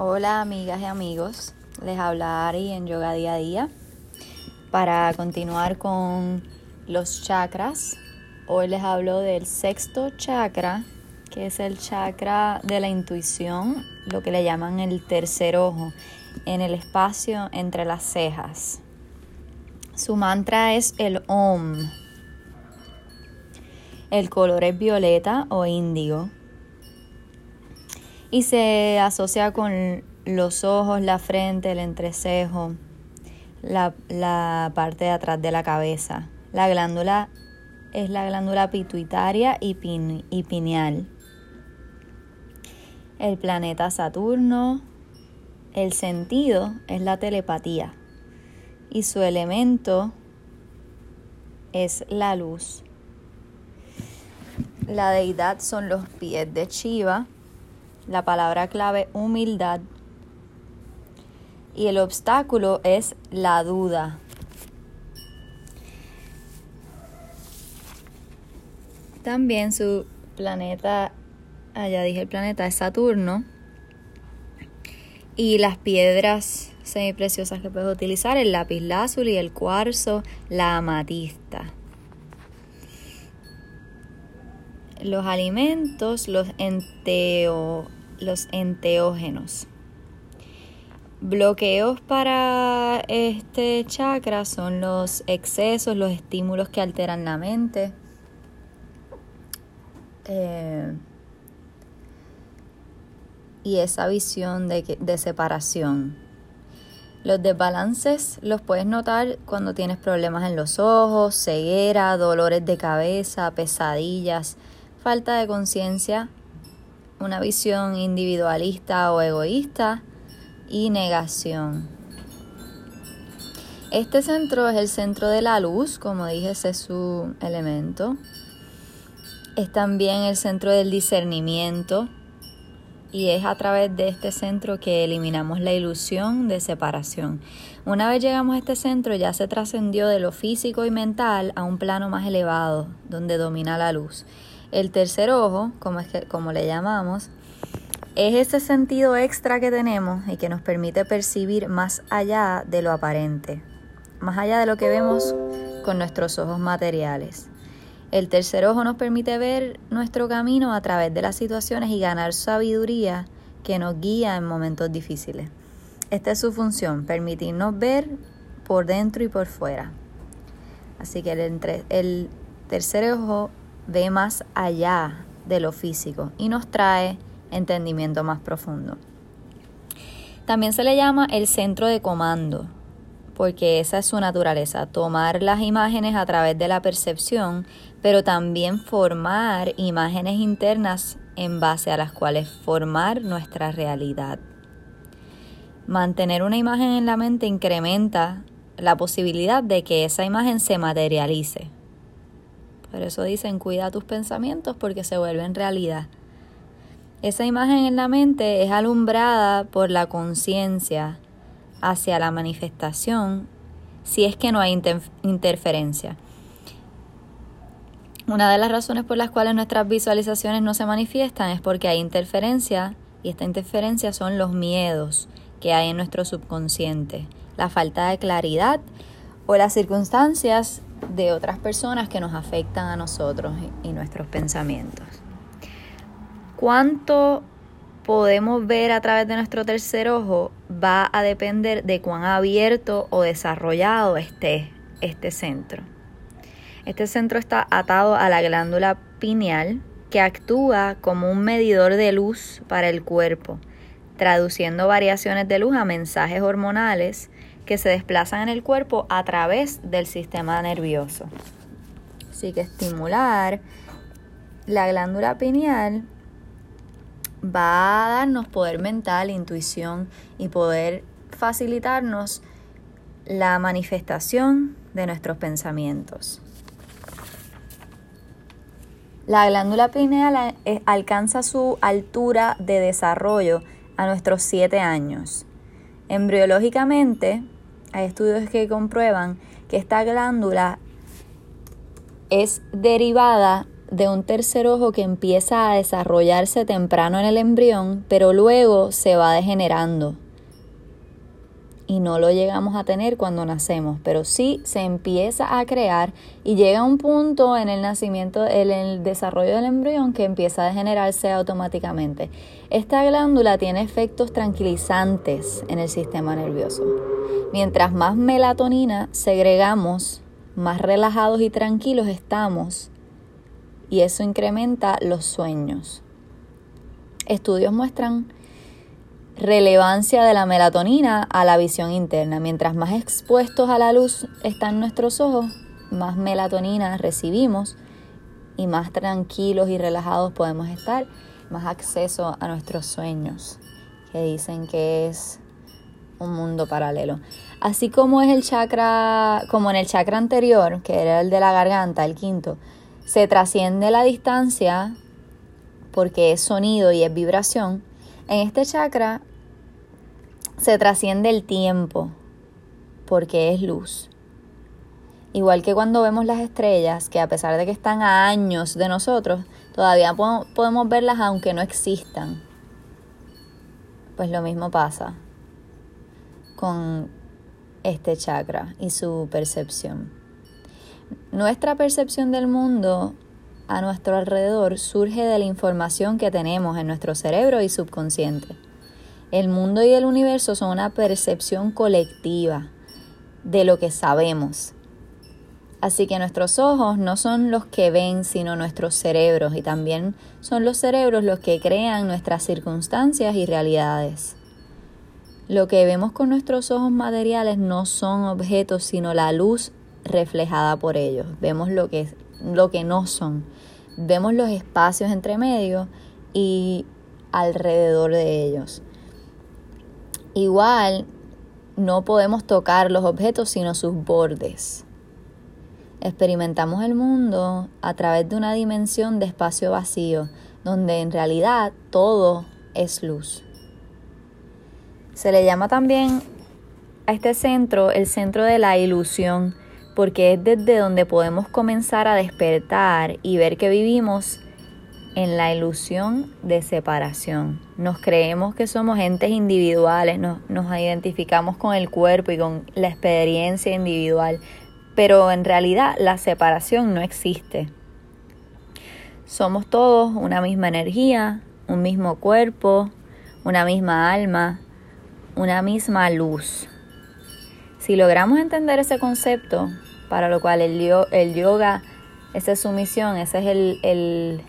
Hola amigas y amigos, les habla Ari en Yoga Día a Día para continuar con los chakras. Hoy les hablo del sexto chakra, que es el chakra de la intuición, lo que le llaman el tercer ojo, en el espacio entre las cejas. Su mantra es el OM. El color es violeta o índigo y se asocia con los ojos, la frente, el entrecejo, la, parte de atrás de la cabeza. La glándula es la glándula pituitaria y, y pineal. El planeta Saturno, el sentido es la telepatía y su elemento es la luz. La deidad son los pies de Shiva la palabra clave humildad y el obstáculo es la duda. También su planeta, allá dije el planeta, es Saturno. Y las piedras semipreciosas que puedes utilizar, el lápiz lazuli, el cuarzo, la amatista. Los alimentos, los enteo, los enteógenos. Bloqueos para este chakra son los excesos, los estímulos que alteran la mente. Eh, y esa visión de, de separación. Los desbalances los puedes notar cuando tienes problemas en los ojos, ceguera, dolores de cabeza, pesadillas, falta de conciencia una visión individualista o egoísta y negación. Este centro es el centro de la luz, como dije, ese es su elemento. Es también el centro del discernimiento y es a través de este centro que eliminamos la ilusión de separación. Una vez llegamos a este centro ya se trascendió de lo físico y mental a un plano más elevado, donde domina la luz. El tercer ojo, como, es que, como le llamamos, es ese sentido extra que tenemos y que nos permite percibir más allá de lo aparente, más allá de lo que vemos con nuestros ojos materiales. El tercer ojo nos permite ver nuestro camino a través de las situaciones y ganar sabiduría que nos guía en momentos difíciles. Esta es su función, permitirnos ver por dentro y por fuera. Así que el, el tercer ojo ve más allá de lo físico y nos trae entendimiento más profundo. También se le llama el centro de comando, porque esa es su naturaleza, tomar las imágenes a través de la percepción, pero también formar imágenes internas en base a las cuales formar nuestra realidad. Mantener una imagen en la mente incrementa la posibilidad de que esa imagen se materialice. Por eso dicen, cuida tus pensamientos porque se vuelven realidad. Esa imagen en la mente es alumbrada por la conciencia hacia la manifestación si es que no hay interferencia. Una de las razones por las cuales nuestras visualizaciones no se manifiestan es porque hay interferencia y esta interferencia son los miedos que hay en nuestro subconsciente, la falta de claridad o las circunstancias de otras personas que nos afectan a nosotros y nuestros pensamientos. ¿Cuánto podemos ver a través de nuestro tercer ojo? Va a depender de cuán abierto o desarrollado esté este centro. Este centro está atado a la glándula pineal que actúa como un medidor de luz para el cuerpo, traduciendo variaciones de luz a mensajes hormonales que se desplazan en el cuerpo a través del sistema nervioso. Así que estimular la glándula pineal va a darnos poder mental, intuición y poder facilitarnos la manifestación de nuestros pensamientos. La glándula pineal eh, alcanza su altura de desarrollo a nuestros 7 años. Embriológicamente, hay estudios que comprueban que esta glándula es derivada de un tercer ojo que empieza a desarrollarse temprano en el embrión, pero luego se va degenerando. Y no lo llegamos a tener cuando nacemos, pero sí se empieza a crear y llega un punto en el nacimiento, en el desarrollo del embrión que empieza a degenerarse automáticamente. Esta glándula tiene efectos tranquilizantes en el sistema nervioso. Mientras más melatonina segregamos, más relajados y tranquilos estamos y eso incrementa los sueños. Estudios muestran relevancia de la melatonina a la visión interna. Mientras más expuestos a la luz están nuestros ojos, más melatonina recibimos y más tranquilos y relajados podemos estar, más acceso a nuestros sueños, que dicen que es un mundo paralelo. Así como es el chakra, como en el chakra anterior, que era el de la garganta, el quinto, se trasciende la distancia porque es sonido y es vibración. En este chakra se trasciende el tiempo porque es luz. Igual que cuando vemos las estrellas, que a pesar de que están a años de nosotros, todavía podemos verlas aunque no existan. Pues lo mismo pasa con este chakra y su percepción. Nuestra percepción del mundo a nuestro alrededor surge de la información que tenemos en nuestro cerebro y subconsciente. El mundo y el universo son una percepción colectiva de lo que sabemos. Así que nuestros ojos no son los que ven, sino nuestros cerebros, y también son los cerebros los que crean nuestras circunstancias y realidades. Lo que vemos con nuestros ojos materiales no son objetos, sino la luz reflejada por ellos. Vemos lo que, lo que no son. Vemos los espacios entre medio y alrededor de ellos. Igual no podemos tocar los objetos sino sus bordes. Experimentamos el mundo a través de una dimensión de espacio vacío, donde en realidad todo es luz. Se le llama también a este centro el centro de la ilusión, porque es desde donde podemos comenzar a despertar y ver que vivimos en la ilusión de separación. Nos creemos que somos entes individuales, nos, identificamos con el cuerpo y con la experiencia individual, pero en realidad la separación no existe. Somos todos una misma energía, un mismo cuerpo, una misma alma, una misma luz. Si logramos entender ese concepto, para lo cual el, el yoga, esa es su ese es el,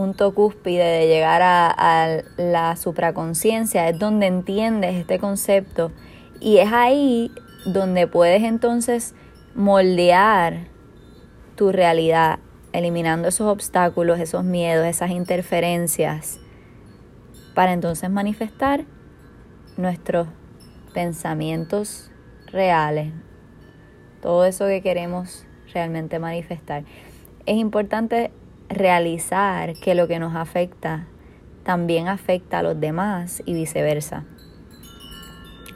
punto cúspide de llegar a, a la supraconciencia, es donde entiendes este concepto y es ahí donde puedes entonces moldear tu realidad, eliminando esos obstáculos, esos miedos, esas interferencias, para entonces manifestar nuestros pensamientos reales, todo eso que queremos realmente manifestar. Es importante realizar que lo que nos afecta también afecta a los demás y viceversa.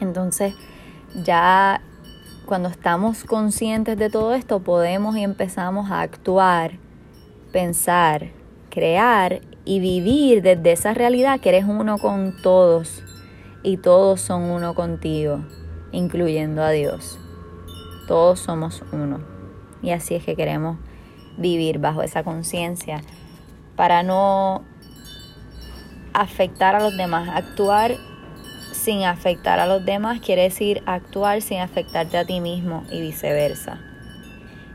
Entonces, ya cuando estamos conscientes de todo esto, podemos y empezamos a actuar, pensar, crear y vivir desde esa realidad que eres uno con todos y todos son uno contigo, incluyendo a Dios. Todos somos uno. Y así es que queremos vivir bajo esa conciencia para no afectar a los demás. Actuar sin afectar a los demás quiere decir actuar sin afectarte a ti mismo y viceversa.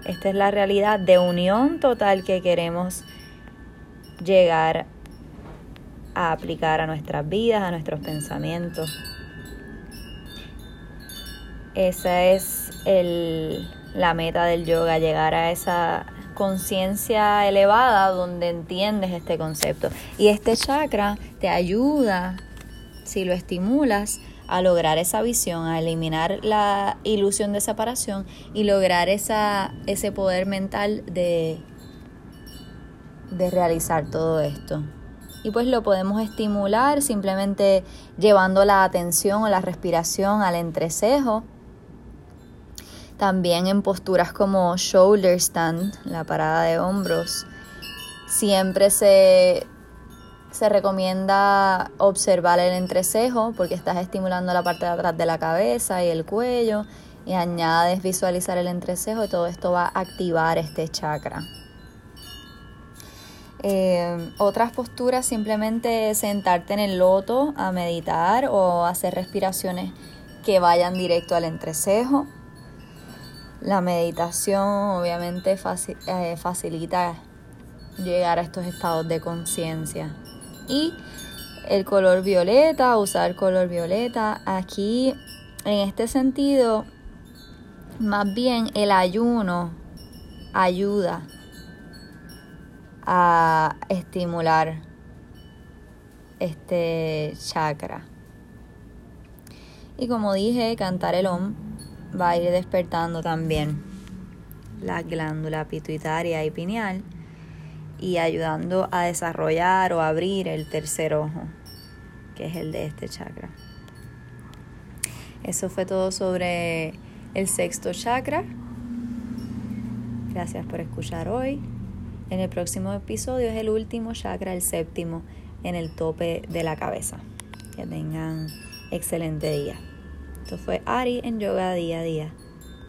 Esta es la realidad de unión total que queremos llegar a aplicar a nuestras vidas, a nuestros pensamientos. Esa es la meta del yoga, llegar a esa conciencia elevada donde entiendes este concepto. Y este chakra te ayuda, si lo estimulas, a lograr esa visión, a eliminar la ilusión de separación y lograr esa, ese poder mental de, de realizar todo esto. Y pues lo podemos estimular simplemente llevando la atención o la respiración al entrecejo también en posturas como shoulder stand, la parada de hombros, Siempre se, se recomienda observar el entrecejo porque estás estimulando la parte de atrás de la cabeza y el cuello y añades visualizar el entrecejo y todo esto va a activar este chakra. Eh, otras posturas simplemente sentarte en el loto a meditar o hacer respiraciones que vayan directo al entrecejo. La meditación obviamente eh, facilita llegar a estos estados de conciencia. Y el color violeta, usar color violeta. Aquí, en este sentido, más bien el ayuno ayuda a estimular este chakra. Y como dije, cantar el OM va a ir despertando también la glándula pituitaria y pineal y ayudando a desarrollar o abrir el tercer ojo, que es el de este chakra. Eso fue todo sobre el sexto chakra. Gracias por escuchar hoy. En el próximo episodio es el último chakra, el séptimo, en el tope de la cabeza. Que tengan excelente día. Esto fue Ari en Yoga Día a Día.